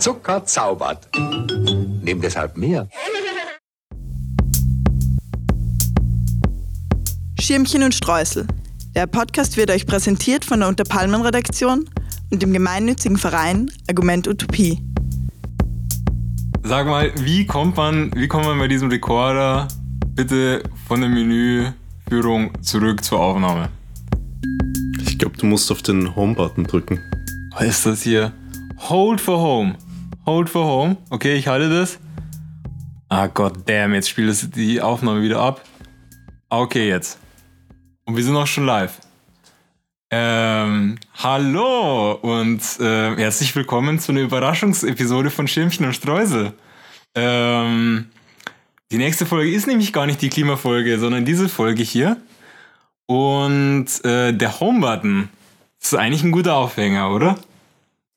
Zucker zaubert. Nimm deshalb mehr. Schirmchen und Streusel. Der Podcast wird euch präsentiert von der Unterpalmen-Redaktion und dem gemeinnützigen Verein Argument Utopie. Sag mal, wie kommt man, wie kommt man bei diesem Rekorder bitte von der Menüführung zurück zur Aufnahme? Ich glaube, du musst auf den Home-Button drücken. Was ist das hier? Hold for Home. Hold for Home. Okay, ich halte das. Ah, god damn, jetzt spielt es die Aufnahme wieder ab. Okay, jetzt. Und wir sind auch schon live. Ähm, hallo und äh, herzlich willkommen zu einer Überraschungsepisode von Schimpfen und Streusel. Ähm, die nächste Folge ist nämlich gar nicht die Klimafolge, sondern diese Folge hier. Und äh, der Home-Button ist eigentlich ein guter Aufhänger, oder?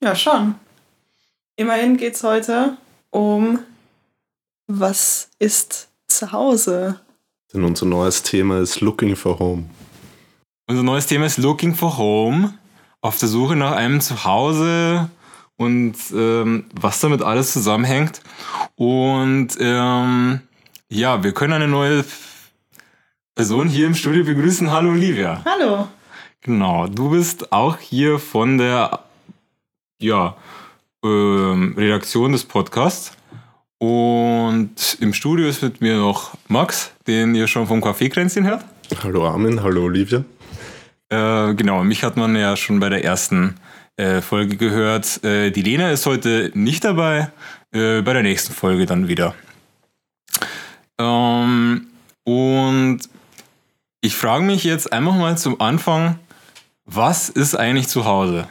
Ja, schon. Immerhin geht es heute um was ist zu Hause? Denn unser neues Thema ist Looking for Home. Unser neues Thema ist Looking for Home. Auf der Suche nach einem Zuhause und ähm, was damit alles zusammenhängt. Und ähm, ja, wir können eine neue Person hier im Studio begrüßen. Hallo Olivia. Hallo. Genau, du bist auch hier von der ja, ähm, Redaktion des Podcasts. Und im Studio ist mit mir noch Max, den ihr schon vom Kaffeekränzchen hört. Hallo Armin, hallo Olivia. Äh, genau, mich hat man ja schon bei der ersten äh, Folge gehört. Äh, die Lena ist heute nicht dabei, äh, bei der nächsten Folge dann wieder. Ähm, und ich frage mich jetzt einfach mal zum Anfang, was ist eigentlich zu Hause?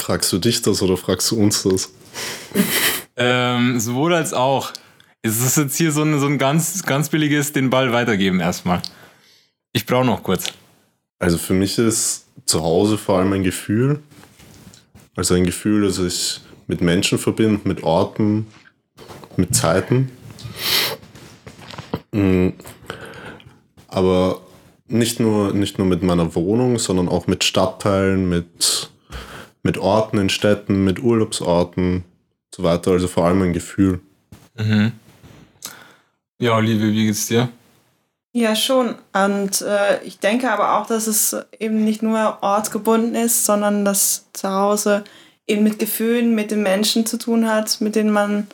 Fragst du dich das oder fragst du uns das? ähm, sowohl als auch. Es ist jetzt hier so ein, so ein ganz, ganz billiges den Ball weitergeben erstmal. Ich brauche noch kurz. Also für mich ist zu Hause vor allem ein Gefühl. Also ein Gefühl, das ich mit Menschen verbinde, mit Orten, mit Zeiten. Mm. Aber nicht nur, nicht nur mit meiner Wohnung, sondern auch mit Stadtteilen, mit, mit Orten in Städten, mit Urlaubsorten und so weiter. Also vor allem ein Gefühl. Mhm. Ja, Olivia, wie geht's dir? Ja, schon. Und äh, ich denke aber auch, dass es eben nicht nur ortsgebunden ist, sondern dass zu Hause eben mit Gefühlen, mit den Menschen zu tun hat, mit denen man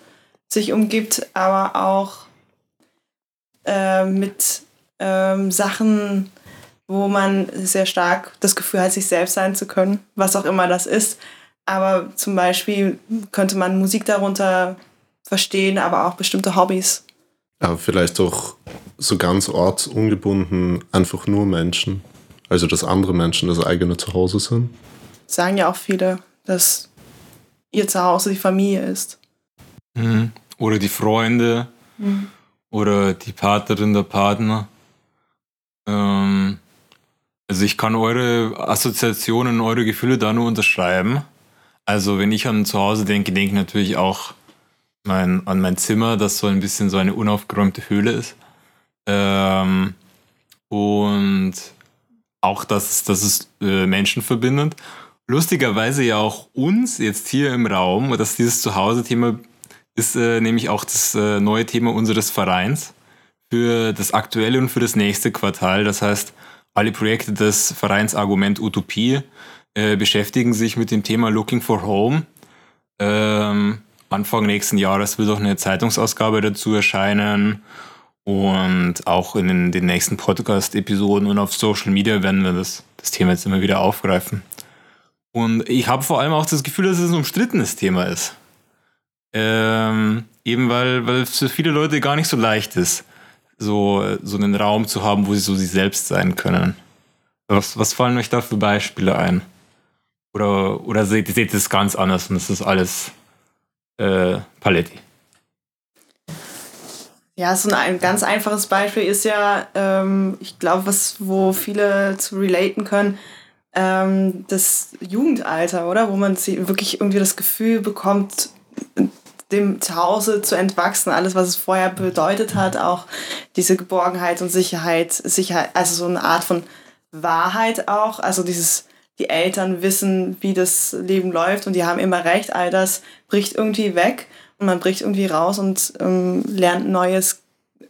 sich umgibt, aber auch äh, mit ähm, Sachen, wo man sehr stark das Gefühl hat, sich selbst sein zu können, was auch immer das ist. Aber zum Beispiel könnte man Musik darunter verstehen, aber auch bestimmte Hobbys. Aber vielleicht auch so ganz ortsungebunden einfach nur Menschen. Also dass andere Menschen das eigene Zuhause sind. Sagen ja auch viele, dass ihr Zuhause die Familie ist. Mhm. Oder die Freunde. Mhm. Oder die Partnerin, der Partner. Ähm, also ich kann eure Assoziationen, eure Gefühle da nur unterschreiben. Also wenn ich an Zuhause denke, denke ich natürlich auch mein, an mein Zimmer, das so ein bisschen so eine unaufgeräumte Höhle ist. Ähm, und auch, dass, dass es äh, Menschen. Lustigerweise ja auch uns jetzt hier im Raum, dass dieses Zuhause-Thema ist äh, nämlich auch das äh, neue Thema unseres Vereins für das aktuelle und für das nächste Quartal. Das heißt, alle Projekte des Vereins Argument Utopie äh, beschäftigen sich mit dem Thema Looking for Home. Ähm, Anfang nächsten Jahres wird auch eine Zeitungsausgabe dazu erscheinen. Und auch in den, den nächsten Podcast-Episoden und auf Social Media werden wir das, das Thema jetzt immer wieder aufgreifen. Und ich habe vor allem auch das Gefühl, dass es ein umstrittenes Thema ist. Ähm, eben weil, weil es für viele Leute gar nicht so leicht ist, so, so einen Raum zu haben, wo sie so sich selbst sein können. Was, was fallen euch da für Beispiele ein? Oder, oder seht, seht ihr es ganz anders und es ist alles äh, Paletti? Ja, so ein ganz einfaches Beispiel ist ja, ähm, ich glaube, was, wo viele zu relaten können, ähm, das Jugendalter, oder? Wo man wirklich irgendwie das Gefühl bekommt, dem Zuhause zu entwachsen, alles, was es vorher bedeutet hat, auch diese Geborgenheit und Sicherheit, Sicherheit, also so eine Art von Wahrheit auch, also dieses die Eltern wissen, wie das Leben läuft und die haben immer recht, all das bricht irgendwie weg und man bricht irgendwie raus und ähm, lernt Neues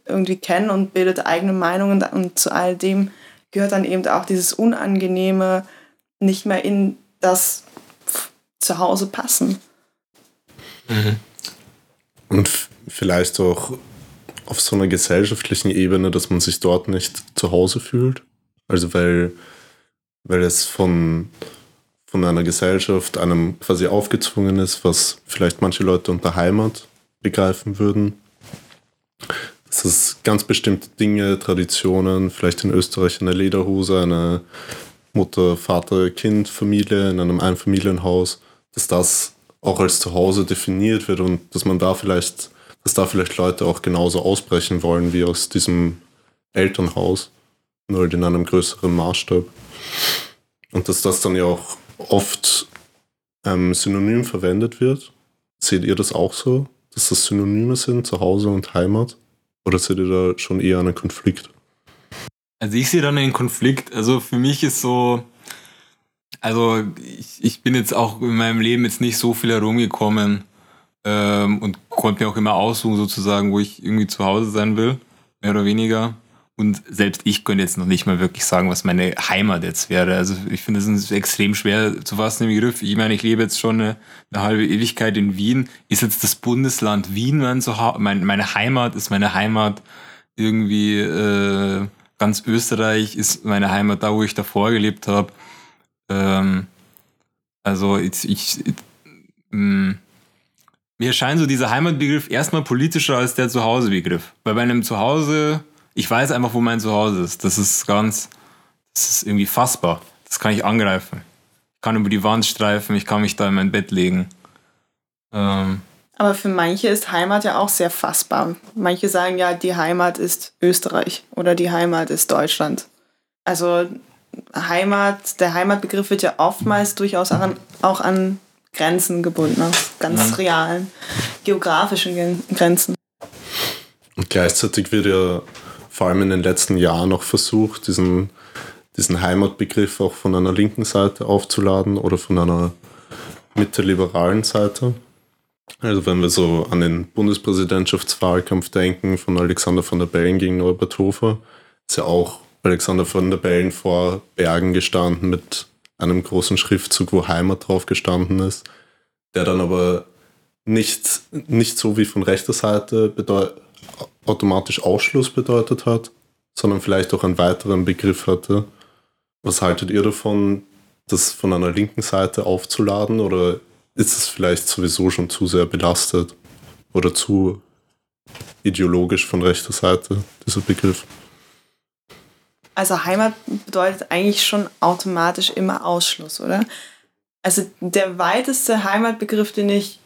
irgendwie kennen und bildet eigene Meinungen und zu all dem gehört dann eben auch dieses Unangenehme nicht mehr in das Zuhause passen. Mhm. Und vielleicht auch auf so einer gesellschaftlichen Ebene, dass man sich dort nicht zu Hause fühlt. Also weil, weil es von, von einer Gesellschaft einem quasi aufgezwungen ist, was vielleicht manche Leute unter Heimat begreifen würden. Dass es ganz bestimmte Dinge, Traditionen, vielleicht in Österreich eine Lederhose, eine Mutter, Vater, Kind, Familie in einem Einfamilienhaus, dass das auch als Zuhause definiert wird und dass man da vielleicht, dass da vielleicht Leute auch genauso ausbrechen wollen wie aus diesem Elternhaus, nur halt in einem größeren Maßstab. Und dass das dann ja auch oft ähm, synonym verwendet wird. Seht ihr das auch so, dass das Synonyme sind, Zuhause und Heimat? Oder seht ihr da schon eher einen Konflikt? Also ich sehe dann einen Konflikt. Also für mich ist so, also ich, ich bin jetzt auch in meinem Leben jetzt nicht so viel herumgekommen ähm, und konnte mir auch immer aussuchen sozusagen, wo ich irgendwie zu Hause sein will, mehr oder weniger. Und selbst ich könnte jetzt noch nicht mal wirklich sagen, was meine Heimat jetzt wäre. Also ich finde, ist extrem schwer zu fassen im Begriff. Ich meine, ich lebe jetzt schon eine, eine halbe Ewigkeit in Wien. Ist jetzt das Bundesland Wien mein Zuhause? Mein, meine Heimat ist meine Heimat irgendwie äh, ganz Österreich ist meine Heimat da, wo ich davor gelebt habe. Ähm, also ich, ich, ich mm, mir erscheint so dieser Heimatbegriff erstmal politischer als der Zuhausebegriff. Weil bei einem Zuhause, ich weiß einfach, wo mein Zuhause ist. Das ist ganz, das ist irgendwie fassbar. Das kann ich angreifen. Ich kann über die Wand streifen, ich kann mich da in mein Bett legen. Ähm, aber für manche ist Heimat ja auch sehr fassbar. Manche sagen ja, die Heimat ist Österreich oder die Heimat ist Deutschland. Also Heimat, der Heimatbegriff wird ja oftmals durchaus auch an, auch an Grenzen gebunden, aus ganz ja. realen geografischen Grenzen. Und gleichzeitig wird ja vor allem in den letzten Jahren noch versucht, diesen, diesen Heimatbegriff auch von einer linken Seite aufzuladen oder von einer mitte-liberalen Seite. Also wenn wir so an den Bundespräsidentschaftswahlkampf denken von Alexander von der Bellen gegen Norbert Hofer, ist ja auch Alexander von der Bellen vor Bergen gestanden mit einem großen Schriftzug, wo Heimat drauf gestanden ist, der dann aber nicht, nicht so wie von rechter Seite automatisch Ausschluss bedeutet hat, sondern vielleicht auch einen weiteren Begriff hatte. Was haltet ihr davon, das von einer linken Seite aufzuladen oder ist es vielleicht sowieso schon zu sehr belastet oder zu ideologisch von rechter Seite, dieser Begriff? Also Heimat bedeutet eigentlich schon automatisch immer Ausschluss, oder? Also der weiteste Heimatbegriff, den ich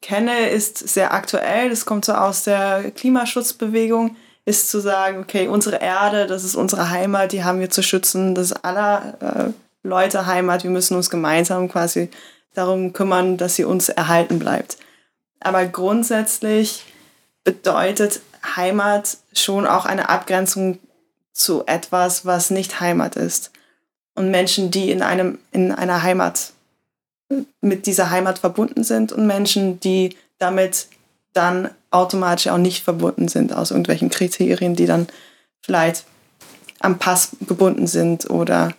kenne, ist sehr aktuell. Das kommt so aus der Klimaschutzbewegung, ist zu sagen, okay, unsere Erde, das ist unsere Heimat, die haben wir zu schützen, das ist aller äh, Leute Heimat, wir müssen uns gemeinsam quasi darum kümmern, dass sie uns erhalten bleibt. Aber grundsätzlich bedeutet Heimat schon auch eine Abgrenzung zu etwas, was nicht Heimat ist. Und Menschen, die in, einem, in einer Heimat mit dieser Heimat verbunden sind und Menschen, die damit dann automatisch auch nicht verbunden sind aus irgendwelchen Kriterien, die dann vielleicht am Pass gebunden sind oder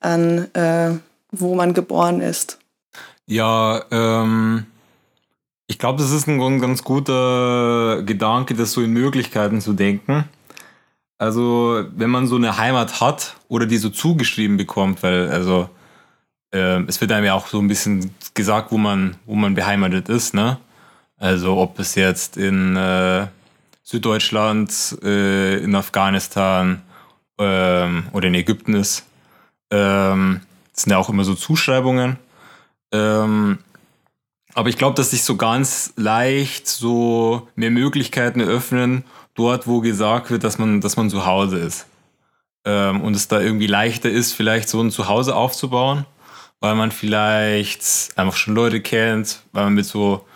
an äh, wo man geboren ist. Ja, ähm, ich glaube, das ist ein ganz guter Gedanke, das so in Möglichkeiten zu denken. Also, wenn man so eine Heimat hat oder die so zugeschrieben bekommt, weil, also, äh, es wird einem ja auch so ein bisschen gesagt, wo man, wo man beheimatet ist, ne? Also, ob es jetzt in äh, Süddeutschland, äh, in Afghanistan ähm, oder in Ägypten ist. Ähm, das sind ja auch immer so Zuschreibungen. Ähm, aber ich glaube, dass sich so ganz leicht so mehr Möglichkeiten eröffnen, dort, wo gesagt wird, dass man, dass man zu Hause ist. Ähm, und es da irgendwie leichter ist, vielleicht so ein Zuhause aufzubauen, weil man vielleicht einfach schon Leute kennt, weil man mit so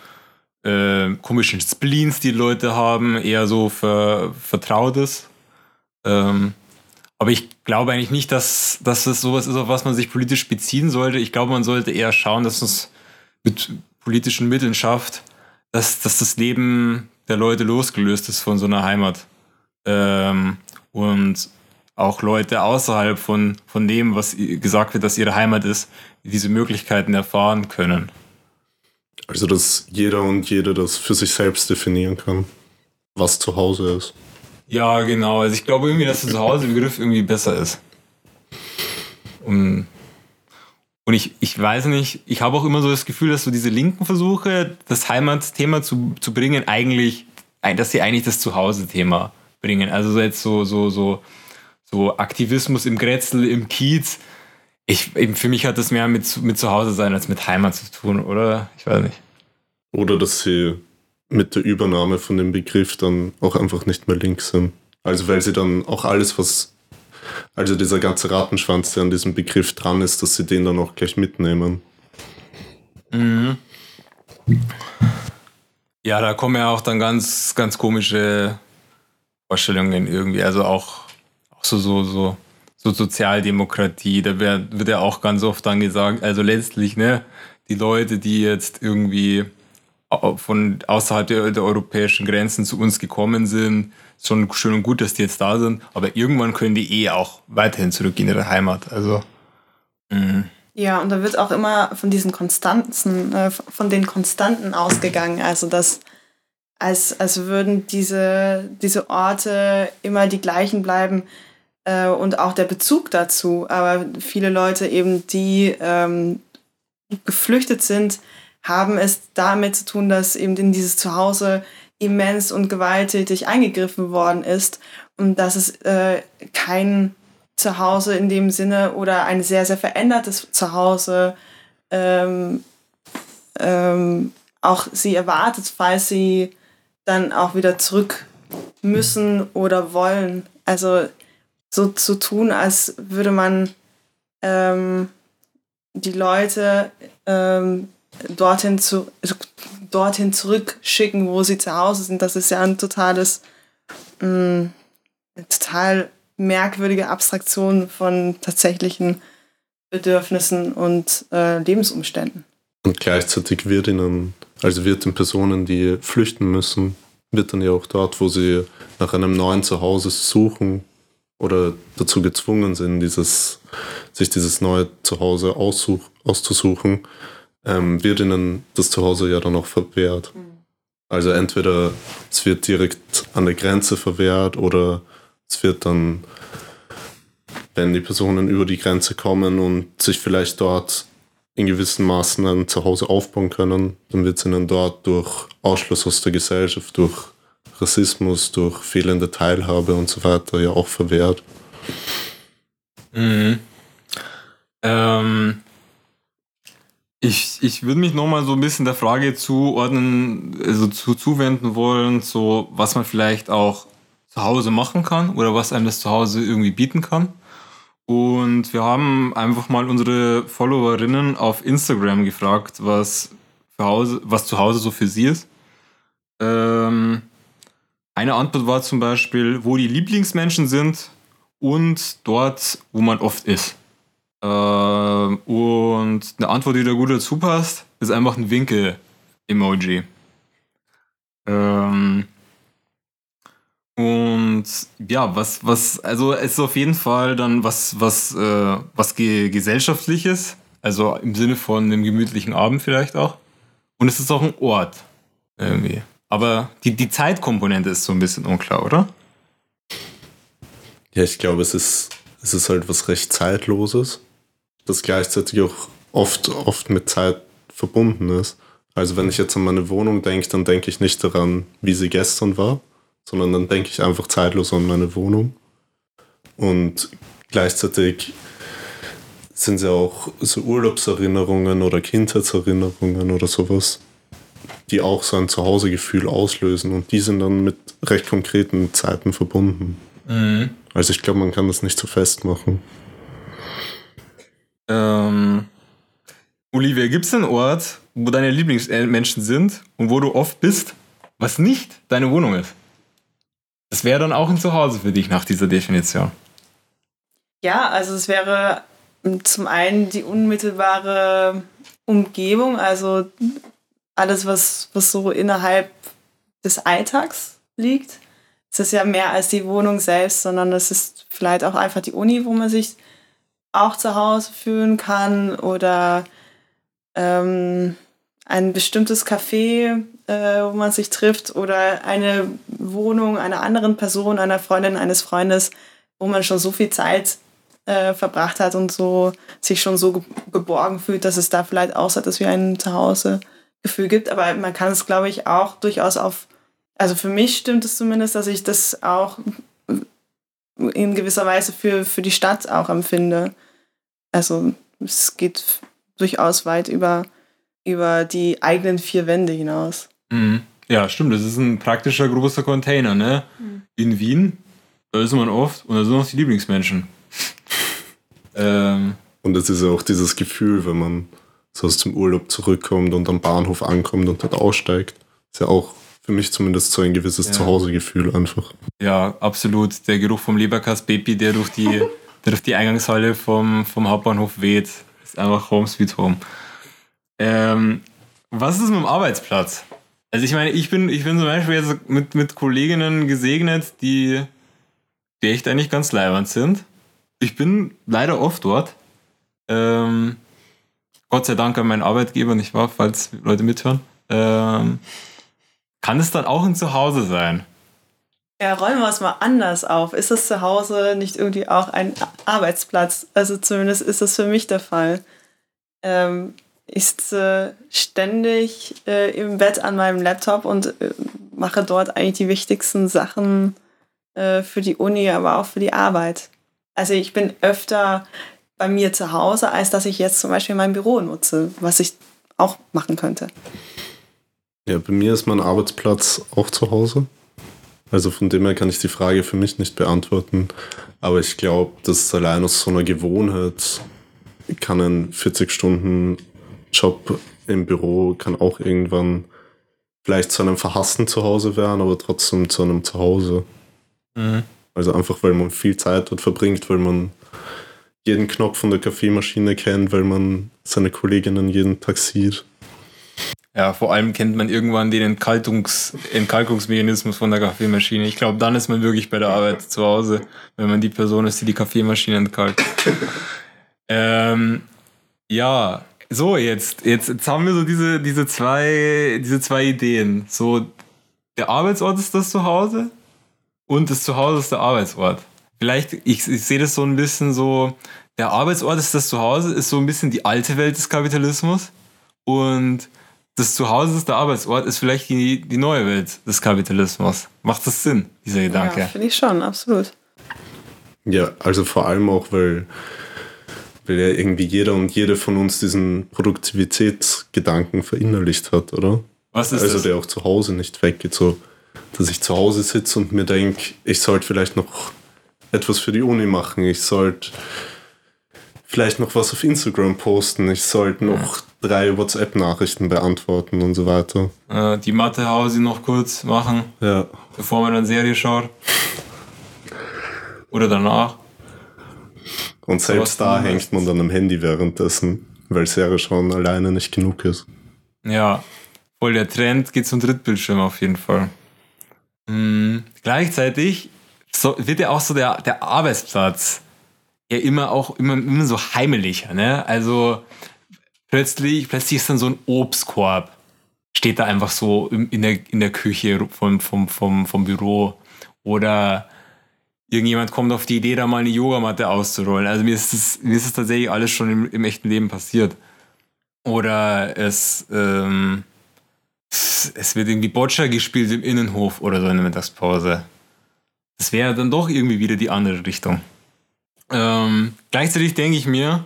äh, komischen Spleens, die Leute haben, eher so ver, vertraut ist. Ähm, Aber ich glaube eigentlich nicht, dass, dass das sowas ist, auf was man sich politisch beziehen sollte. Ich glaube, man sollte eher schauen, dass man es mit politischen Mitteln schafft, dass, dass das Leben der Leute losgelöst ist von so einer Heimat. Ähm, und auch Leute außerhalb von, von dem, was gesagt wird, dass ihre Heimat ist, diese Möglichkeiten erfahren können. Also, dass jeder und jede das für sich selbst definieren kann, was zu Hause ist. Ja, genau. Also ich glaube irgendwie, dass der Zuhause-Begriff irgendwie besser ist. Und, und ich, ich weiß nicht, ich habe auch immer so das Gefühl, dass so diese linken Versuche, das Heimatthema zu, zu bringen, eigentlich, dass sie eigentlich das Zuhause-Thema bringen. Also jetzt so, so, so, so Aktivismus im Grätzl, im Kiez. Ich, eben für mich hat das mehr mit, mit Zuhause sein als mit Heimat zu tun, oder? Ich weiß nicht. Oder dass sie mit der Übernahme von dem Begriff dann auch einfach nicht mehr links sind. Also weil sie dann auch alles, was, also dieser ganze Rattenschwanz, der an diesem Begriff dran ist, dass sie den dann auch gleich mitnehmen. Mhm. Ja, da kommen ja auch dann ganz, ganz komische Vorstellungen irgendwie. Also auch, auch so, so, so, so Sozialdemokratie, da wird, wird ja auch ganz oft dann gesagt, also letztlich, ne, die Leute, die jetzt irgendwie von außerhalb der, der, europäischen Grenzen zu uns gekommen sind. Schon schön und gut, dass die jetzt da sind, aber irgendwann können die eh auch weiterhin zurück in ihre Heimat. Also. Mh. Ja, und da wird auch immer von diesen Konstanten, äh, von den Konstanten ausgegangen. Also dass als, als würden diese, diese Orte immer die gleichen bleiben äh, und auch der Bezug dazu. Aber viele Leute eben, die ähm, geflüchtet sind, haben es damit zu tun, dass eben in dieses Zuhause immens und gewalttätig eingegriffen worden ist und dass es äh, kein Zuhause in dem Sinne oder ein sehr, sehr verändertes Zuhause ähm, ähm, auch sie erwartet, falls sie dann auch wieder zurück müssen oder wollen. Also so zu tun, als würde man ähm, die Leute ähm, dorthin, zu, dorthin zurückschicken, wo sie zu Hause sind. Das ist ja ein totales, mh, mm, eine total merkwürdige Abstraktion von tatsächlichen Bedürfnissen und äh, Lebensumständen. Und gleichzeitig wird ihnen, also wird den Personen, die flüchten müssen, wird dann ja auch dort, wo sie nach einem neuen Zuhause suchen oder dazu gezwungen sind, dieses, sich dieses neue Zuhause auszusuchen, ähm, wird ihnen das Zuhause ja dann auch verwehrt. Mhm. Also entweder es wird direkt an der Grenze verwehrt oder es wird dann, wenn die Personen über die Grenze kommen und sich vielleicht dort in gewissen Maßen ein Zuhause aufbauen können, dann wird es ihnen dort durch Ausschluss aus der Gesellschaft, durch Rassismus, durch fehlende Teilhabe und so weiter ja auch verwehrt. Mhm. Ähm, ich, ich würde mich nochmal so ein bisschen der Frage zuordnen, also zu, zuwenden wollen, so was man vielleicht auch zu Hause machen kann oder was einem das zu Hause irgendwie bieten kann. Und wir haben einfach mal unsere Followerinnen auf Instagram gefragt, was, für Hause, was zu Hause so für sie ist. Ähm, eine Antwort war zum Beispiel, wo die Lieblingsmenschen sind und dort, wo man oft ist. Ähm, und eine Antwort, die da gut dazu passt, ist einfach ein Winkel-Emoji. Ähm, und ja, was, was, also es ist auf jeden Fall dann was, was, äh, was ge gesellschaftliches, also im Sinne von einem gemütlichen Abend vielleicht auch. Und es ist auch ein Ort irgendwie. Aber die, die Zeitkomponente ist so ein bisschen unklar, oder? Ja, ich glaube, es ist, es ist halt was recht Zeitloses das gleichzeitig auch oft, oft mit Zeit verbunden ist. Also wenn ich jetzt an meine Wohnung denke, dann denke ich nicht daran, wie sie gestern war, sondern dann denke ich einfach zeitlos an meine Wohnung. Und gleichzeitig sind sie auch so Urlaubserinnerungen oder Kindheitserinnerungen oder sowas, die auch so ein Zuhausegefühl auslösen und die sind dann mit recht konkreten Zeiten verbunden. Mhm. Also ich glaube, man kann das nicht so festmachen. Ähm, Olivia, gibt es einen Ort, wo deine Lieblingsmenschen sind und wo du oft bist, was nicht deine Wohnung ist? Das wäre dann auch ein Zuhause für dich nach dieser Definition. Ja, also es wäre zum einen die unmittelbare Umgebung, also alles, was, was so innerhalb des Alltags liegt. Es ist ja mehr als die Wohnung selbst, sondern es ist vielleicht auch einfach die Uni, wo man sich auch zu Hause fühlen kann oder ähm, ein bestimmtes Café, äh, wo man sich trifft oder eine Wohnung einer anderen Person, einer Freundin, eines Freundes, wo man schon so viel Zeit äh, verbracht hat und so sich schon so ge geborgen fühlt, dass es da vielleicht aussieht, dass wir ein Zuhause-Gefühl gibt. Aber man kann es, glaube ich, auch durchaus auf, also für mich stimmt es zumindest, dass ich das auch in gewisser Weise für, für die Stadt auch empfinde. Also es geht durchaus weit über, über die eigenen vier Wände hinaus. Mhm. Ja, stimmt. Das ist ein praktischer großer Container, ne? Mhm. In Wien, da ist man oft und da sind auch die Lieblingsmenschen. ähm. Und es ist ja auch dieses Gefühl, wenn man so aus dem Urlaub zurückkommt und am Bahnhof ankommt und dort aussteigt. Ist ja auch für mich zumindest so ein gewisses ja. Zuhausegefühl einfach. Ja, absolut. Der Geruch vom Leberkas-Baby, der durch die, der durch die Eingangshalle vom, vom Hauptbahnhof weht, ist einfach Home Sweet Home. Ähm, was ist mit dem Arbeitsplatz? Also ich meine, ich bin, ich bin zum Beispiel jetzt mit, mit Kolleginnen gesegnet, die, die echt eigentlich ganz leibend sind. Ich bin leider oft dort. Ähm, Gott sei Dank an meinen Arbeitgeber, nicht wahr, falls Leute mithören. Ähm, kann es dann auch ein Zuhause sein? Ja, räumen wir es mal anders auf. Ist das Zuhause nicht irgendwie auch ein Arbeitsplatz? Also zumindest ist das für mich der Fall. Ähm, ich sitze ständig äh, im Bett an meinem Laptop und äh, mache dort eigentlich die wichtigsten Sachen äh, für die Uni, aber auch für die Arbeit. Also ich bin öfter bei mir zu Hause, als dass ich jetzt zum Beispiel mein Büro nutze, was ich auch machen könnte. Ja, bei mir ist mein Arbeitsplatz auch zu Hause. Also von dem her kann ich die Frage für mich nicht beantworten. Aber ich glaube, dass allein aus so einer Gewohnheit kann ein 40-Stunden-Job im Büro kann auch irgendwann vielleicht zu einem verhassten Zuhause werden, aber trotzdem zu einem Zuhause. Mhm. Also einfach, weil man viel Zeit dort verbringt, weil man jeden Knopf von der Kaffeemaschine kennt, weil man seine Kolleginnen jeden Tag sieht. Ja, vor allem kennt man irgendwann den Entkaltungs Entkalkungsmechanismus von der Kaffeemaschine. Ich glaube, dann ist man wirklich bei der Arbeit zu Hause, wenn man die Person ist, die die Kaffeemaschine entkalkt. ähm, ja, so jetzt, jetzt, jetzt haben wir so diese, diese, zwei, diese zwei Ideen. So, der Arbeitsort ist das Zuhause und das Zuhause ist der Arbeitsort. Vielleicht, ich, ich sehe das so ein bisschen so, der Arbeitsort ist das Zuhause, ist so ein bisschen die alte Welt des Kapitalismus und das Zuhause ist der Arbeitsort, ist vielleicht die, die neue Welt des Kapitalismus. Macht das Sinn, dieser Gedanke? Ja, finde ich schon, absolut. Ja, also vor allem auch, weil, weil ja irgendwie jeder und jede von uns diesen Produktivitätsgedanken verinnerlicht hat, oder? Was ist also das? der auch zu Hause nicht weggeht, so dass ich zu Hause sitze und mir denke, ich sollte vielleicht noch etwas für die Uni machen, ich sollte vielleicht noch was auf Instagram posten, ich sollte noch drei WhatsApp-Nachrichten beantworten und so weiter. Äh, die Mathe-Hause noch kurz machen, ja. bevor man dann Serie schaut. Oder danach. Und selbst da hängt man dann am Handy währenddessen, weil Serie schauen alleine nicht genug ist. Ja, voll der Trend geht zum Drittbildschirm auf jeden Fall. Mhm. Gleichzeitig so, wird ja auch so der, der Arbeitsplatz ja immer auch immer, immer so heimelicher, ne? Also plötzlich, plötzlich ist dann so ein Obstkorb, steht da einfach so in der, in der Küche vom, vom, vom, vom Büro. Oder irgendjemand kommt auf die Idee, da mal eine Yogamatte auszurollen. Also mir ist das, mir ist das tatsächlich alles schon im, im echten Leben passiert. Oder es, ähm, es wird irgendwie Boccia gespielt im Innenhof oder so in der Mittagspause. Das wäre dann doch irgendwie wieder die andere Richtung. Ähm, gleichzeitig denke ich mir,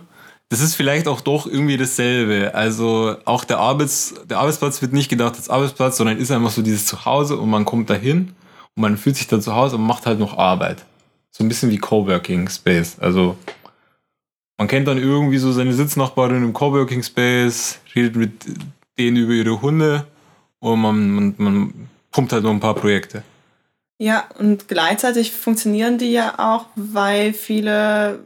das ist vielleicht auch doch irgendwie dasselbe. Also auch der, Arbeits, der Arbeitsplatz wird nicht gedacht als Arbeitsplatz, sondern ist einfach so dieses Zuhause und man kommt dahin und man fühlt sich dann zu Hause und macht halt noch Arbeit. So ein bisschen wie Coworking Space. Also man kennt dann irgendwie so seine Sitznachbarin im Coworking Space, redet mit denen über ihre Hunde und man, man, man pumpt halt noch ein paar Projekte. Ja, und gleichzeitig funktionieren die ja auch, weil viele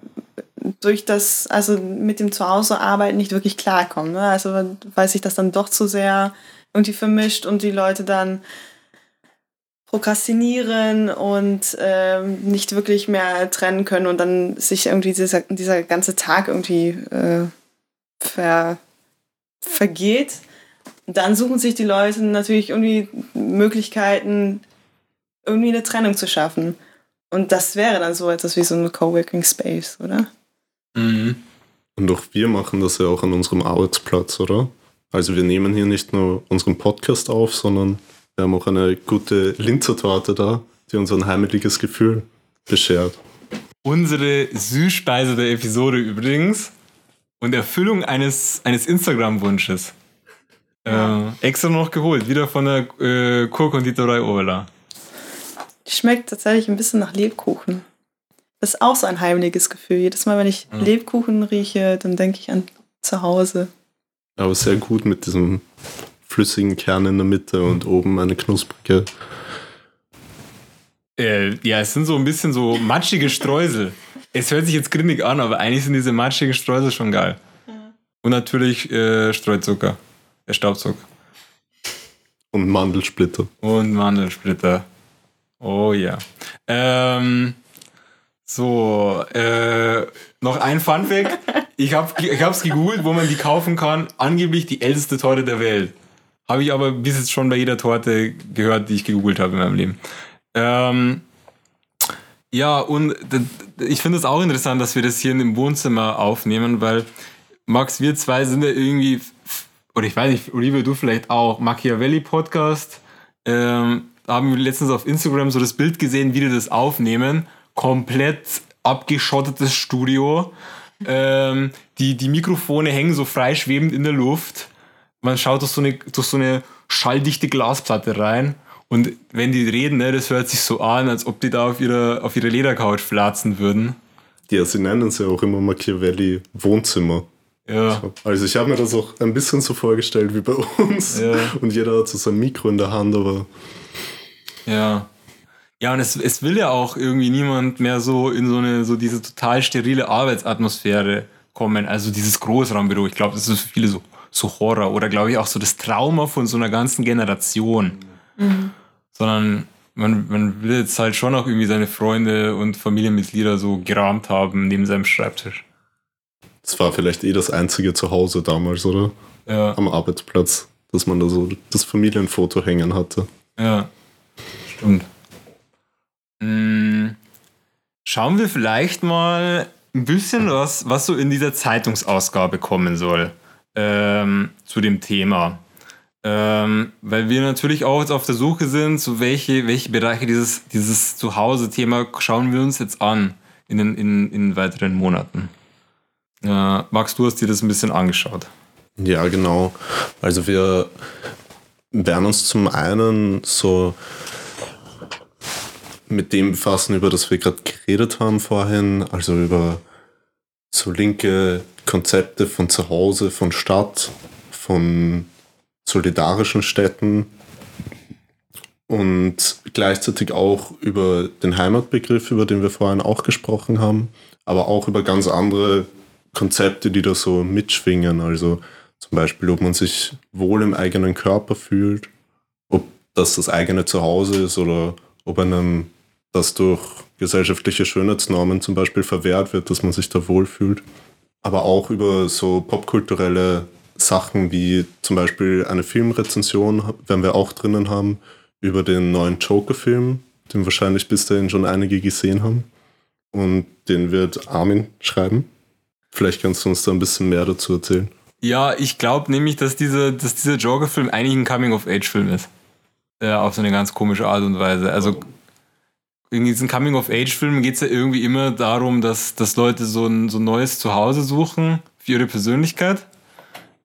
durch das, also mit dem Zuhause-Arbeiten nicht wirklich klarkommen. Ne? Also weil sich das dann doch zu sehr irgendwie vermischt und die Leute dann prokrastinieren und ähm, nicht wirklich mehr trennen können und dann sich irgendwie dieser, dieser ganze Tag irgendwie äh, ver, vergeht. Dann suchen sich die Leute natürlich irgendwie Möglichkeiten, irgendwie eine Trennung zu schaffen. Und das wäre dann so etwas wie so ein Coworking Space, oder? Mhm. Und auch wir machen das ja auch an unserem Arbeitsplatz, oder? Also wir nehmen hier nicht nur unseren Podcast auf, sondern wir haben auch eine gute Linzertorte da, die uns ein heimeliges Gefühl beschert. Unsere Süßspeise der Episode übrigens und Erfüllung eines, eines Instagram-Wunsches. Äh, extra noch geholt, wieder von der äh, Kurkonditorei Oberla. Die schmeckt tatsächlich ein bisschen nach Lebkuchen. Das ist auch so ein heimliches Gefühl. Jedes Mal, wenn ich Ja. Lebkuchen rieche, dann denke ich an zu Hause. Aber sehr gut mit diesem flüssigen Kern in der Mitte und oben eine knusprige. Äh, ja, es sind so ein bisschen so matschige Streusel. Es hört sich jetzt grindig an, aber eigentlich sind diese matschigen Streusel schon geil. Und natürlich äh, Streuzucker, äh, Staubzucker Und Mandelsplitter. und Mandelsplitter. Oh ja. Ähm, so, äh, noch ein Funfact. Ich habe hab's gegoogelt, wo man die kaufen kann. Angeblich die älteste Torte der Welt. Habe ich aber bis jetzt schon bei jeder Torte gehört, die ich gegoogelt habe in meinem Leben. Ähm, ja, und ich finde es auch interessant, dass wir das hier in dem Wohnzimmer aufnehmen, weil Max, wir zwei sind ja irgendwie, oder ich weiß nicht, Olivia, du vielleicht auch, Machiavelli-Podcast. Ähm, haben wir letztens auf Instagram so das Bild gesehen, wie die das aufnehmen. Komplett abgeschottetes Studio. Ähm, die, die Mikrofone hängen so frei schwebend in der Luft. Man schaut durch so eine, durch so eine schalldichte Glasplatte rein. Und wenn die reden, ne, das hört sich so an, als ob die da auf ihrer, auf ihrer Ledercouch flatzen würden. Ja, sie nennen es ja auch immer Machiavelli Wohnzimmer. Ja. Also ich habe mir das auch ein bisschen so vorgestellt wie bei uns. Ja. Und jeder hat so sein Mikro in der Hand, aber Ja. Ja, und es, es will ja auch irgendwie niemand mehr so in so eine, so diese total sterile Arbeitsatmosphäre kommen. Also dieses Großraumbüro. Ich glaube, das ist für viele so, so Horror oder glaube ich auch so das Trauma von so einer ganzen Generation. Sondern man, man will jetzt halt schon auch irgendwie seine Freunde und Familienmitglieder so gerahmt haben neben seinem Schreibtisch. es war vielleicht eh das einzige Zuhause damals, oder? Ja, Am Arbeitsplatz, dass man da so das Familienfoto hängen hatte. ja. Stimmt. Mm, Schauen wir vielleicht mal ein bisschen was, was so in dieser Zeitungsausgabe kommen soll ähm, zu dem Thema. Ähm, weil wir natürlich auch jetzt auf der Suche sind, so welche, welche Bereiche dieses, dieses Zuhause-Thema schauen wir uns jetzt an in den, in, in weiteren Monaten. Äh, Max, du hast dir das ein bisschen angeschaut. Ja, genau. Also wir werden uns zum einen so mit dem befassen, über das wir gerade geredet haben vorhin, also über so linke Konzepte von zu Hause, von Stadt, von solidarischen Städten und gleichzeitig auch über den Heimatbegriff, über den wir vorhin auch gesprochen haben, aber auch über ganz andere Konzepte, die da so mitschwingen. Also zum Beispiel, ob man sich wohl im eigenen Körper fühlt, ob das das eigene Zuhause ist oder ob einem das durch gesellschaftliche Schönheitsnormen zum Beispiel verwehrt wird, dass man sich da wohlfühlt. Aber auch über so popkulturelle Sachen wie zum Beispiel eine Filmrezension werden wir auch drinnen haben über den neuen Joker-Film, den wahrscheinlich bis dahin schon einige gesehen haben. Und den wird Armin schreiben. Vielleicht kannst du uns da ein bisschen mehr dazu erzählen. Ja, ich glaube nämlich, dass, diese, dass dieser Joker-Film eigentlich ein Coming-of-Age-Film ist. Äh, auf so eine ganz komische Art und Weise. Also in diesen Coming-of-Age-Filmen geht es ja irgendwie immer darum, dass, dass Leute so ein, so ein neues Zuhause suchen für ihre Persönlichkeit.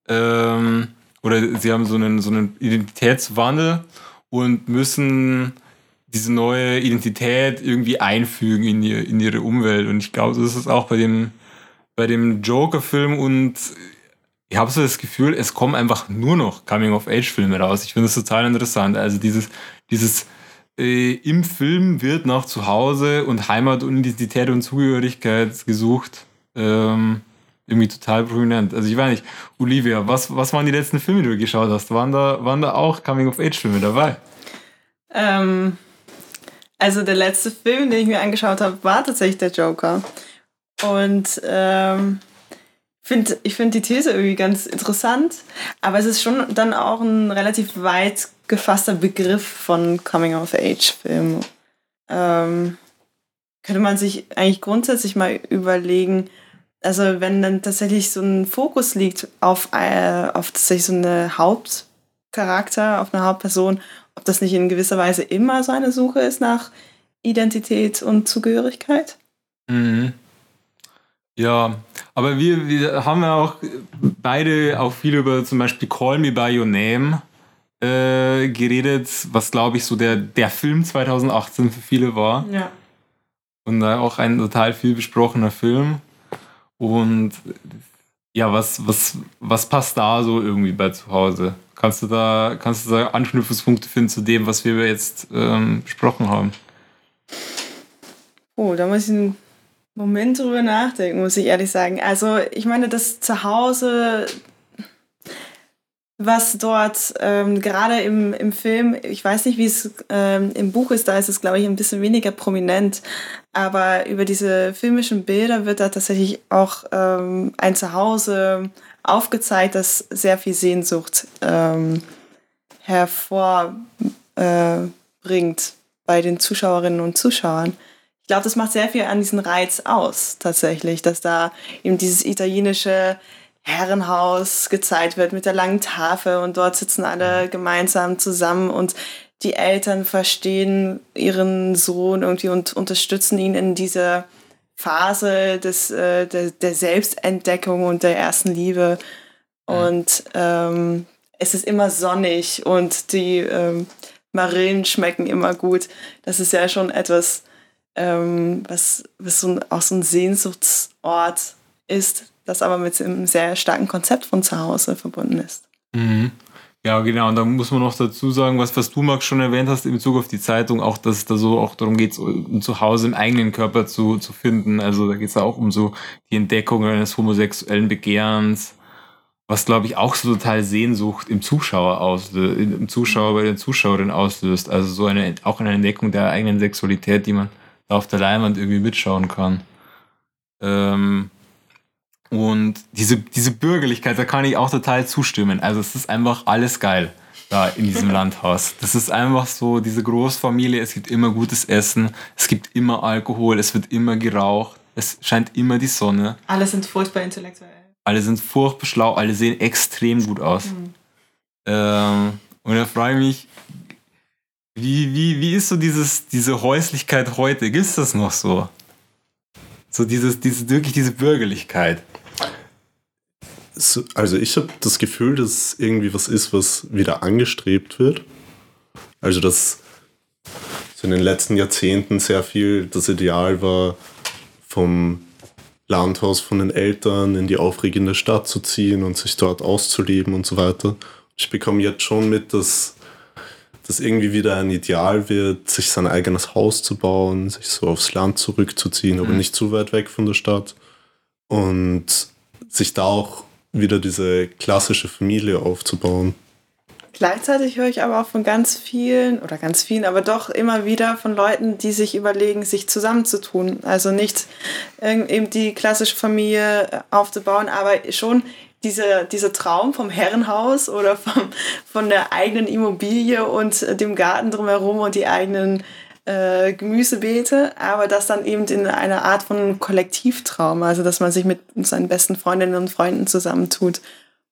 Ähm, oder sie haben so einen, so einen Identitätswandel und müssen diese neue Identität irgendwie einfügen in, ihr, in ihre Umwelt. Und ich glaube, so ist es auch bei dem, bei dem Joker-Film und ich habe so das Gefühl, es kommen einfach nur noch Coming-of-Age-Filme raus. Ich finde das total interessant. Also dieses, dieses äh, im Film wird nach Zuhause und Heimat und Identität und Zugehörigkeit gesucht. ähm, irgendwie total prominent. Also ich weiß nicht, Olivia, was, was waren die letzten Filme, die du geschaut hast? Waren da, waren da auch Coming-of-Age-Filme dabei? Ähm, also der letzte Film, den ich mir angeschaut habe, war tatsächlich der Joker. Und ähm, find, ich finde die These irgendwie ganz interessant, aber es ist schon dann auch ein relativ weit gefasster Begriff von Coming-of-Age-Filmen. Ähm, könnte man sich eigentlich grundsätzlich mal überlegen, also wenn dann tatsächlich so ein Fokus liegt auf, äh, auf tatsächlich so eine Hauptcharakter, auf eine Hauptperson, ob das nicht in gewisser Weise immer so eine Suche ist nach Identität und Zugehörigkeit? Mhm. Ja, aber wir, wir haben ja auch beide auch viel über zum Beispiel Call Me By Your Name äh, geredet, was glaube ich so der, der Film 2018 für viele war. Ja. Und da auch ein total viel besprochener Film. Und ja, was, was, was passt da so irgendwie bei zu Hause? Kannst du da, kannst du da Anknüpfungspunkte finden zu dem, was wir jetzt ähm, besprochen haben? Oh, da muss ich einen Moment drüber nachdenken, muss ich ehrlich sagen. Also, ich meine, das Zuhause, was dort ähm, gerade im, im Film, ich weiß nicht, wie es ähm, im Buch ist, da ist es, glaube ich, ein bisschen weniger prominent, aber über diese filmischen Bilder wird da tatsächlich auch ähm, ein Zuhause aufgezeigt, das sehr viel Sehnsucht ähm, hervorbringt bei den Zuschauerinnen und Zuschauern. Ich glaube, das macht sehr viel an diesen Reiz aus, tatsächlich, dass da eben dieses italienische Herrenhaus gezeigt wird mit der langen Tafel und dort sitzen alle gemeinsam zusammen und die Eltern verstehen ihren Sohn irgendwie und unterstützen ihn in dieser Phase des, äh, der, der Selbstentdeckung und der ersten Liebe. Und ähm, es ist immer sonnig und die ähm, Marillen schmecken immer gut. Das ist ja schon etwas, ähm, was, was so ein, auch so ein Sehnsuchtsort ist, das aber mit einem sehr starken Konzept von zu Hause verbunden ist. Mhm. Ja, genau. Und da muss man noch dazu sagen, was, was du, Max, schon erwähnt hast in Bezug auf die Zeitung, auch, dass es da so auch darum geht, um zu Hause im eigenen Körper zu, zu finden. Also da geht es auch um so die Entdeckung eines homosexuellen Begehrens, was, glaube ich, auch so total Sehnsucht im Zuschauer auslöst, im Zuschauer bei den Zuschauerinnen auslöst. Also so eine, auch eine Entdeckung der eigenen Sexualität, die man da auf der Leinwand irgendwie mitschauen kann. Ähm, und diese, diese Bürgerlichkeit, da kann ich auch total zustimmen. Also es ist einfach alles geil da in diesem Landhaus. Das ist einfach so, diese Großfamilie, es gibt immer gutes Essen, es gibt immer Alkohol, es wird immer geraucht, es scheint immer die Sonne. Alle sind furchtbar intellektuell. Alle sind furchtbar schlau, alle sehen extrem gut aus. Mhm. Ähm, und da frage ich mich, wie, wie, wie ist so dieses, diese Häuslichkeit heute? Gibt es das noch so? So dieses, dieses, wirklich diese Bürgerlichkeit also ich habe das Gefühl, dass irgendwie was ist, was wieder angestrebt wird. Also dass so in den letzten Jahrzehnten sehr viel das Ideal war, vom Landhaus von den Eltern in die aufregende Stadt zu ziehen und sich dort auszuleben und so weiter. Ich bekomme jetzt schon mit, dass das irgendwie wieder ein Ideal wird, sich sein eigenes Haus zu bauen, sich so aufs Land zurückzuziehen, mhm. aber nicht zu weit weg von der Stadt. Und sich da auch wieder diese klassische Familie aufzubauen. Gleichzeitig höre ich aber auch von ganz vielen, oder ganz vielen, aber doch immer wieder von Leuten, die sich überlegen, sich zusammenzutun. Also nicht eben die klassische Familie aufzubauen, aber schon dieser, dieser Traum vom Herrenhaus oder vom, von der eigenen Immobilie und dem Garten drumherum und die eigenen äh, Gemüsebeete, aber das dann eben in einer Art von Kollektivtraum, also dass man sich mit seinen besten Freundinnen und Freunden zusammentut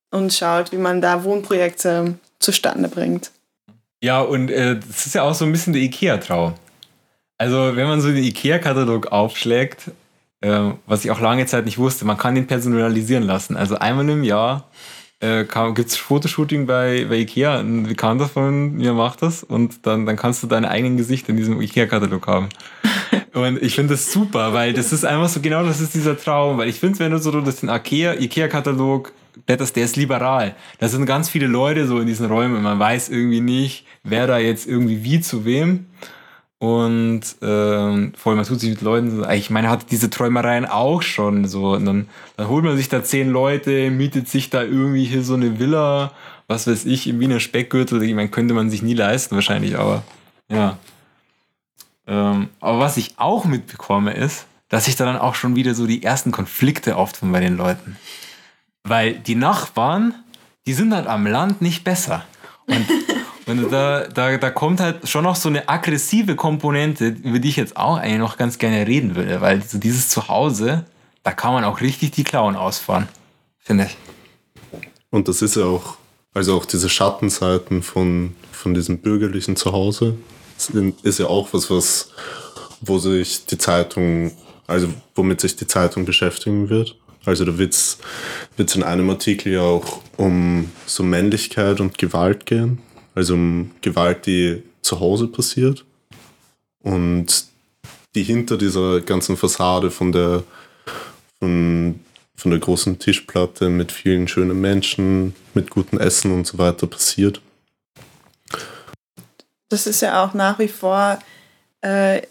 und schaut, wie man da Wohnprojekte zustande bringt. Ja, und äh, das ist ja auch so ein bisschen der IKEA-Traum. Also, wenn man so den IKEA-Katalog aufschlägt, äh, was ich auch lange Zeit nicht wusste, man kann den personalisieren lassen. Also einmal im Jahr äh, gibt es Fotoshooting bei, bei Ikea. Ein Bekannter von mir macht das und dann, dann kannst du deine eigenen Gesichter in diesem Ikea-Katalog haben. und ich finde das super, weil das ist einfach so, genau das ist dieser Traum. Weil ich finde, wenn du so das den Ikea-Katalog blätterst, der ist liberal. Da sind ganz viele Leute so in diesen Räumen und man weiß irgendwie nicht, wer da jetzt irgendwie wie zu wem. Und ähm, vor allem, man tut sich mit Leuten, ich meine, hatte diese Träumereien auch schon. So, und dann, dann holt man sich da zehn Leute, mietet sich da irgendwie hier so eine Villa, was weiß ich, im Wiener Speckgürtel. Ich meine, könnte man sich nie leisten wahrscheinlich, aber ja. Ähm, aber was ich auch mitbekomme, ist, dass sich da dann auch schon wieder so die ersten Konflikte auftun bei den Leuten. Weil die Nachbarn, die sind halt am Land nicht besser. Und, und da, da, da kommt halt schon noch so eine aggressive Komponente, über die ich jetzt auch eigentlich noch ganz gerne reden würde, weil so dieses Zuhause, da kann man auch richtig die Klauen ausfahren, finde ich. Und das ist ja auch, also auch diese Schattenseiten von, von diesem bürgerlichen Zuhause, ist ja auch was, was, wo sich die Zeitung, also womit sich die Zeitung beschäftigen wird. Also da wird es in einem Artikel ja auch um so Männlichkeit und Gewalt gehen. Also um Gewalt, die zu Hause passiert. Und die hinter dieser ganzen Fassade von der, von, von der großen Tischplatte mit vielen schönen Menschen, mit gutem Essen und so weiter passiert. Das ist ja auch nach wie vor äh,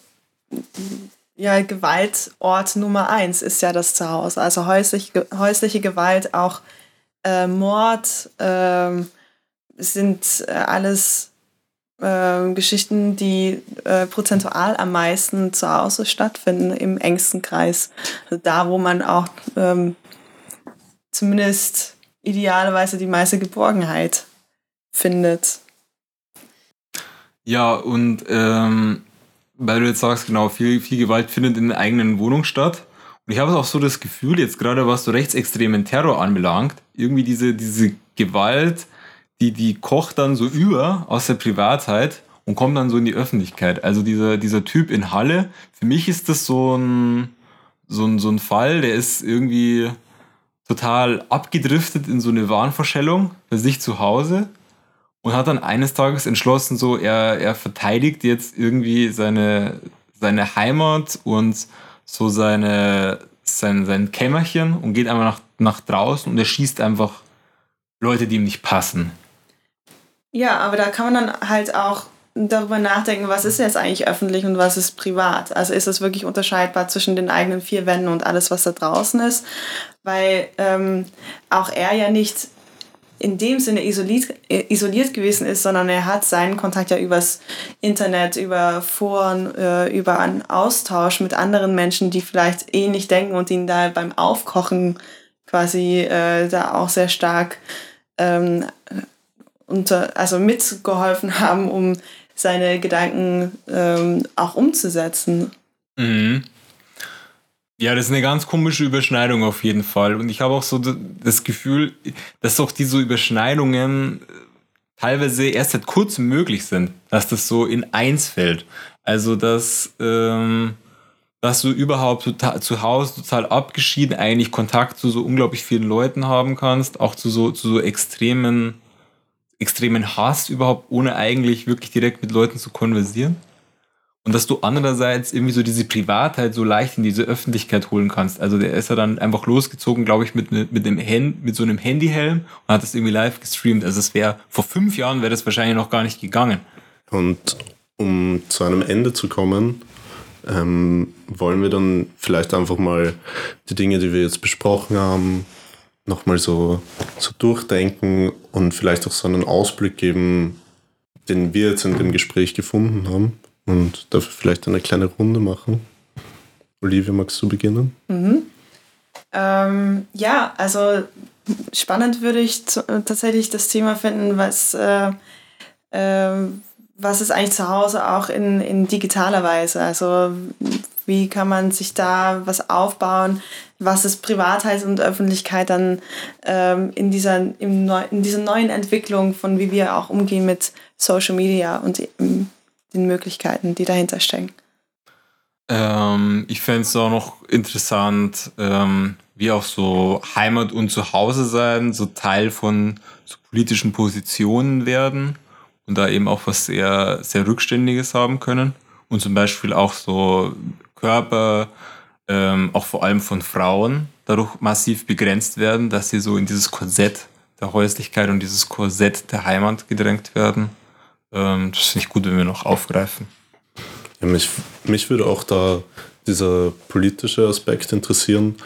ja, Gewaltort Nummer eins ist ja das Zuhause. Also häusliche, häusliche Gewalt, auch äh, Mord äh, sind äh, alles ähm, Geschichten, die äh, prozentual am meisten zu Hause stattfinden, im engsten Kreis. Also da, wo man auch ähm, zumindest idealerweise die meiste Geborgenheit findet. Ja, und ähm, weil du jetzt sagst, genau, viel, viel Gewalt findet in der eigenen Wohnung statt. Und ich habe auch so das Gefühl, jetzt gerade was so rechtsextremen Terror anbelangt, irgendwie diese, diese Gewalt, die, die kocht dann so über aus der Privatheit und kommt dann so in die Öffentlichkeit. Also dieser, dieser Typ in Halle, für mich ist das so ein, so ein, so ein Fall, der ist irgendwie total abgedriftet in so eine Wahnvorstellung bei sich zu Hause und hat dann eines Tages entschlossen, so er, er verteidigt jetzt irgendwie seine, seine Heimat und so seine, sein, sein Kämmerchen und geht einfach nach, nach draußen und er schießt einfach Leute, die ihm nicht passen. Ja, aber da kann man dann halt auch darüber nachdenken, was ist jetzt eigentlich öffentlich und was ist privat. Also ist es wirklich unterscheidbar zwischen den eigenen vier Wänden und alles, was da draußen ist, weil ähm, auch er ja nicht in dem Sinne isoliert, äh, isoliert gewesen ist, sondern er hat seinen Kontakt ja übers Internet, über Foren, äh, über einen Austausch mit anderen Menschen, die vielleicht ähnlich denken und ihn da beim Aufkochen quasi äh, da auch sehr stark ähm, unter, also mitgeholfen haben, um seine Gedanken ähm, auch umzusetzen. Mhm. Ja, das ist eine ganz komische Überschneidung auf jeden Fall. Und ich habe auch so das Gefühl, dass auch diese Überschneidungen äh, teilweise erst seit kurzem möglich sind, dass das so in eins fällt. Also, dass, ähm, dass du überhaupt zu Hause total abgeschieden eigentlich Kontakt zu so unglaublich vielen Leuten haben kannst, auch zu so, zu so extremen, extremen Hass überhaupt, ohne eigentlich wirklich direkt mit Leuten zu konversieren. Und dass du andererseits irgendwie so diese Privatheit so leicht in diese Öffentlichkeit holen kannst. Also der ist ja dann einfach losgezogen, glaube ich, mit, mit, dem Hand, mit so einem Handyhelm und hat das irgendwie live gestreamt. Also es wäre, vor fünf Jahren wäre das wahrscheinlich noch gar nicht gegangen. Und um zu einem Ende zu kommen, ähm, wollen wir dann vielleicht einfach mal die Dinge, die wir jetzt besprochen haben, nochmal so, so durchdenken und vielleicht auch so einen Ausblick geben, den wir jetzt in dem Gespräch gefunden haben und dafür vielleicht eine kleine Runde machen. Olivia, magst du beginnen? Mhm. Ähm, ja, also spannend würde ich tatsächlich das Thema finden, was, äh, äh, was ist eigentlich zu Hause auch in, in digitaler Weise? Also wie kann man sich da was aufbauen? Was ist Privatheit und Öffentlichkeit dann ähm, in, dieser, im Neu in dieser neuen Entwicklung von wie wir auch umgehen mit Social Media und den Möglichkeiten, die dahinter stecken. Ähm, ich fände es auch noch interessant, ähm, wie auch so Heimat und Zuhause sein, so Teil von so politischen Positionen werden und da eben auch was sehr, sehr Rückständiges haben können. Und zum Beispiel auch so Körper, ähm, auch vor allem von Frauen, dadurch massiv begrenzt werden, dass sie so in dieses Korsett der Häuslichkeit und dieses Korsett der Heimat gedrängt werden. Ähm, das finde ich gut, wenn wir noch aufgreifen. Ja, mich, mich würde auch da dieser politische Aspekt interessieren,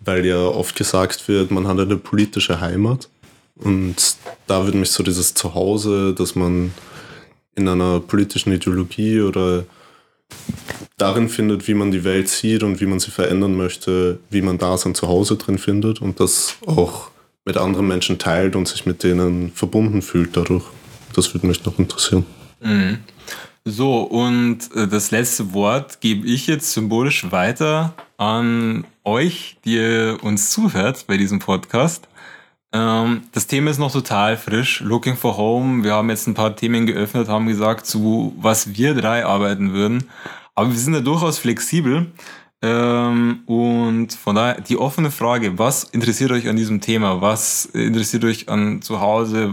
weil ja oft gesagt wird, man hat eine politische Heimat. Und da würde mich so dieses Zuhause, dass man in einer politischen Ideologie oder darin findet, wie man die Welt sieht und wie man sie verändern möchte, wie man da sein Zuhause drin findet und das auch mit anderen Menschen teilt und sich mit denen verbunden fühlt dadurch. Das würde mich noch interessieren. Mhm. So, und äh, das letzte Wort gebe ich jetzt symbolisch weiter an euch, die ihr uns zuhört bei diesem Podcast. Ähm, das Thema ist noch total frisch. Looking for Home. Wir haben jetzt ein paar Themen geöffnet, haben gesagt, zu was wir drei arbeiten würden. Aber wir sind da durchaus flexibel. Ähm, und von daher die offene Frage, was interessiert euch an diesem Thema? Was interessiert euch an zu Hause?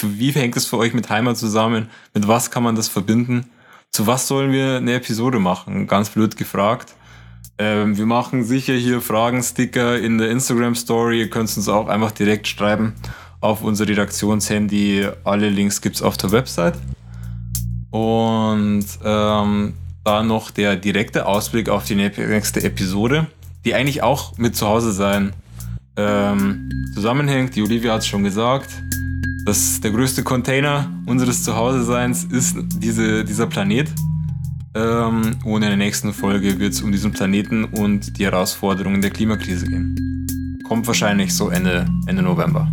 Wie hängt es für euch mit Heimat zusammen? Mit was kann man das verbinden? Zu was sollen wir eine Episode machen? Ganz blöd gefragt. Ähm, wir machen sicher hier Fragensticker in der Instagram Story. Ihr könnt uns auch einfach direkt schreiben auf unser Redaktionshandy. Alle Links gibt es auf der Website. Und ähm, da noch der direkte Ausblick auf die nächste Episode, die eigentlich auch mit Zuhause sein ähm, zusammenhängt. Die Olivia hat es schon gesagt. dass der größte Container unseres Zuhause-Seins ist diese, dieser Planet. Ähm, und in der nächsten Folge wird es um diesen Planeten und die Herausforderungen der Klimakrise gehen. Kommt wahrscheinlich so Ende, Ende November.